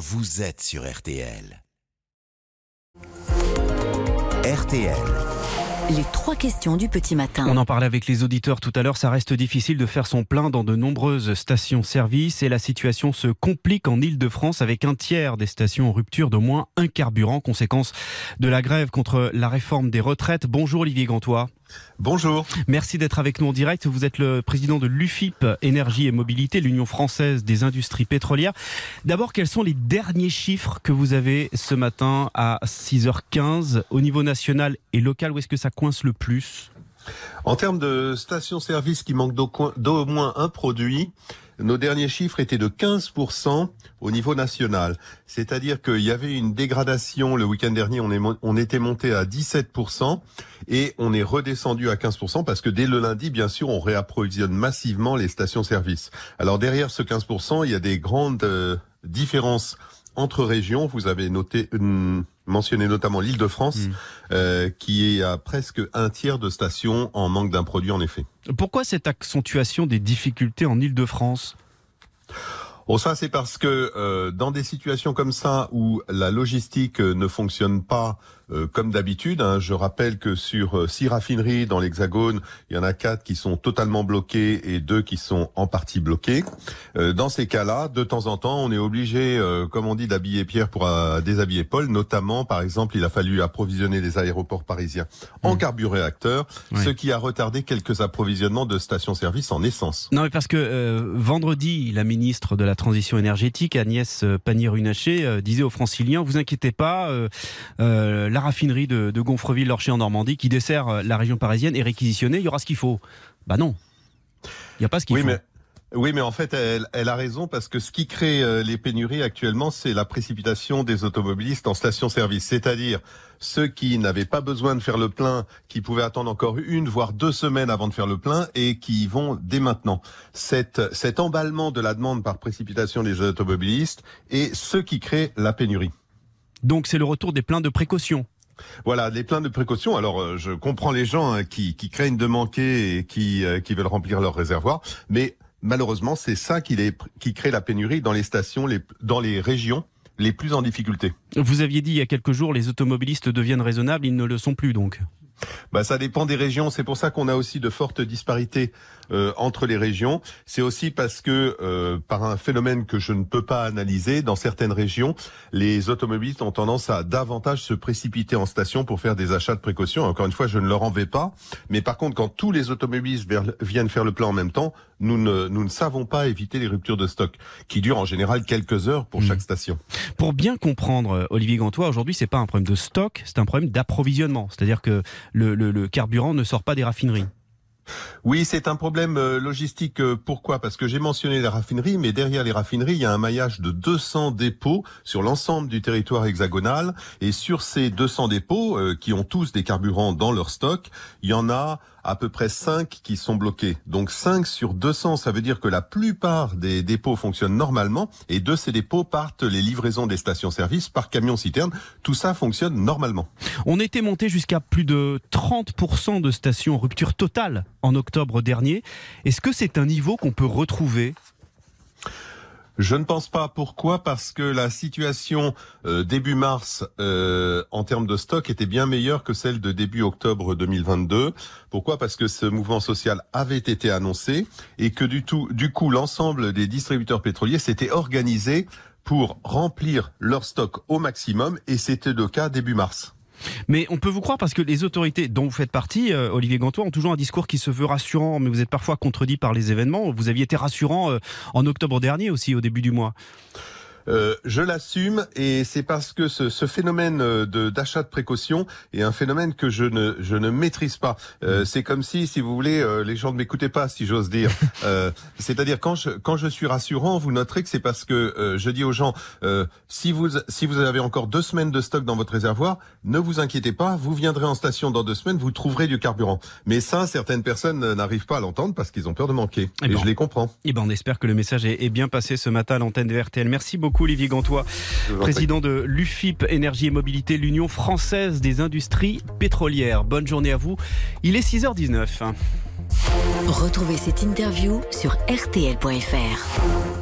vous êtes sur RTL. RTL. Les trois questions du petit matin. On en parlait avec les auditeurs tout à l'heure, ça reste difficile de faire son plein dans de nombreuses stations-service et la situation se complique en Ile-de-France avec un tiers des stations en rupture d'au moins un carburant, conséquence de la grève contre la réforme des retraites. Bonjour Olivier Gantois. Bonjour. Merci d'être avec nous en direct. Vous êtes le président de l'UFIP Énergie et Mobilité, l'Union française des industries pétrolières. D'abord, quels sont les derniers chiffres que vous avez ce matin à 6h15 au niveau national et local? Où est-ce que ça coince le plus? En termes de stations-service qui manquent d'au moins un produit, nos derniers chiffres étaient de 15% au niveau national. C'est-à-dire qu'il y avait une dégradation le week-end dernier, on, est, on était monté à 17% et on est redescendu à 15% parce que dès le lundi, bien sûr, on réapprovisionne massivement les stations-service. Alors derrière ce 15%, il y a des grandes euh, différences entre régions. Vous avez noté, euh, mentionné notamment l'Île-de-France, mm. euh, qui est à presque un tiers de stations en manque d'un produit, en effet. Pourquoi cette accentuation des difficultés en Île-de-France? Bon, ça c'est parce que euh, dans des situations comme ça où la logistique ne fonctionne pas euh, comme d'habitude. Hein, je rappelle que sur euh, six raffineries dans l'Hexagone, il y en a quatre qui sont totalement bloquées et deux qui sont en partie bloquées. Euh, dans ces cas-là, de temps en temps, on est obligé, comme on dit, d'habiller Pierre pour déshabiller Paul. Notamment, par exemple, il a fallu approvisionner les aéroports parisiens en mmh. ce qui a retardé quelques approvisionnements de stations-service en essence. Non, mais parce que vendredi, la ministre de la Transition énergétique, Agnès Pannier-Runacher, disait aux Franciliens, vous inquiétez pas, la raffinerie de, Gonfreville-Lorcher en Normandie qui dessert euh, la région parisienne est réquisitionnée, il y aura ce qu'il faut. Bah non. Il n'y a pas ce qu'il faut. Mais... Oui, mais en fait, elle, a raison parce que ce qui crée euh, les pénuries actuellement, c'est la précipitation des automobilistes en station-service. C'est-à-dire ceux qui n'avaient pas besoin de faire le plein, qui pouvaient attendre encore une, voire deux semaines avant de faire le plein et qui y vont dès maintenant. Cet, cet emballement de la demande par précipitation des automobilistes est ce qui crée la pénurie. Donc c'est le retour des pleins de précaution. Voilà, les pleins de précaution. Alors, euh, je comprends les gens hein, qui, craignent de manquer et qui, euh, qui veulent remplir leur réservoir, mais malheureusement, c'est ça qui, qui crée la pénurie dans les stations, les, dans les régions les plus en difficulté. Vous aviez dit il y a quelques jours, les automobilistes deviennent raisonnables, ils ne le sont plus donc. Bah, ça dépend des régions. C'est pour ça qu'on a aussi de fortes disparités euh, entre les régions. C'est aussi parce que euh, par un phénomène que je ne peux pas analyser, dans certaines régions, les automobilistes ont tendance à davantage se précipiter en station pour faire des achats de précaution. Encore une fois, je ne leur en vais pas. Mais par contre, quand tous les automobilistes viennent faire le plein en même temps, nous ne, nous ne savons pas éviter les ruptures de stock qui durent en général quelques heures pour mmh. chaque station. Pour bien comprendre, euh, Olivier Gantois, aujourd'hui, c'est pas un problème de stock, c'est un problème d'approvisionnement. C'est-à-dire que le, carburant ne sort pas des raffineries. Oui, c'est un problème euh, logistique. Euh, pourquoi? Parce que j'ai mentionné les raffineries, mais derrière les raffineries, il y a un maillage de 200 dépôts sur l'ensemble du territoire hexagonal. Et sur ces 200 dépôts, euh, qui ont tous des carburants dans leur stock, il y en a à peu près 5 qui sont bloqués. Donc 5 sur 200, ça veut dire que la plupart des dépôts fonctionnent normalement et de ces dépôts partent les livraisons des stations-service par camion-citerne. Tout ça fonctionne normalement. On était monté jusqu'à plus de 30% de stations rupture totale en octobre dernier. Est-ce que c'est un niveau qu'on peut retrouver? Je ne pense pas. Pourquoi? Parce que la situation euh, début mars euh, en termes de stock était bien meilleure que celle de début octobre 2022. Pourquoi? Parce que ce mouvement social avait été annoncé et que du du coup, l'ensemble des distributeurs pétroliers s'étaient organisés pour remplir leur stock au maximum et c'était le cas début mars. Mais on peut vous croire parce que les autorités dont vous faites partie, euh, Olivier Gantois, ont toujours un discours qui se veut rassurant, mais vous êtes parfois contredit par les événements. Vous aviez été rassurant euh, en octobre dernier aussi, au début du mois. Euh, je l'assume et c'est parce que ce, ce phénomène euh, de d'achat de précaution est un phénomène que je ne je ne maîtrise pas. Euh, mm. c'est comme si, si vous voulez, euh, les gens ne m'écoutaient pas, si j'ose dire. C'est-à-dire quand je quand je suis rassurant, vous noterez que c'est parce que je dis aux gens si vous si vous avez encore deux semaines de stock dans votre réservoir, ne vous inquiétez pas, vous viendrez en station dans deux semaines, vous trouverez du carburant. Mais ça, certaines personnes n'arrivent pas à l'entendre parce qu'ils ont peur de manquer. Et, je les comprends. Et ben on espère que le message est, est bien passé ce matin à l'antenne de RTL. Merci beaucoup. Olivier Gantois, président de l'UFIP Énergie et Mobilité, l'Union française des industries pétrolières. Bonne journée à vous. Il est 6h19. Retrouvez cette interview sur rtl.fr.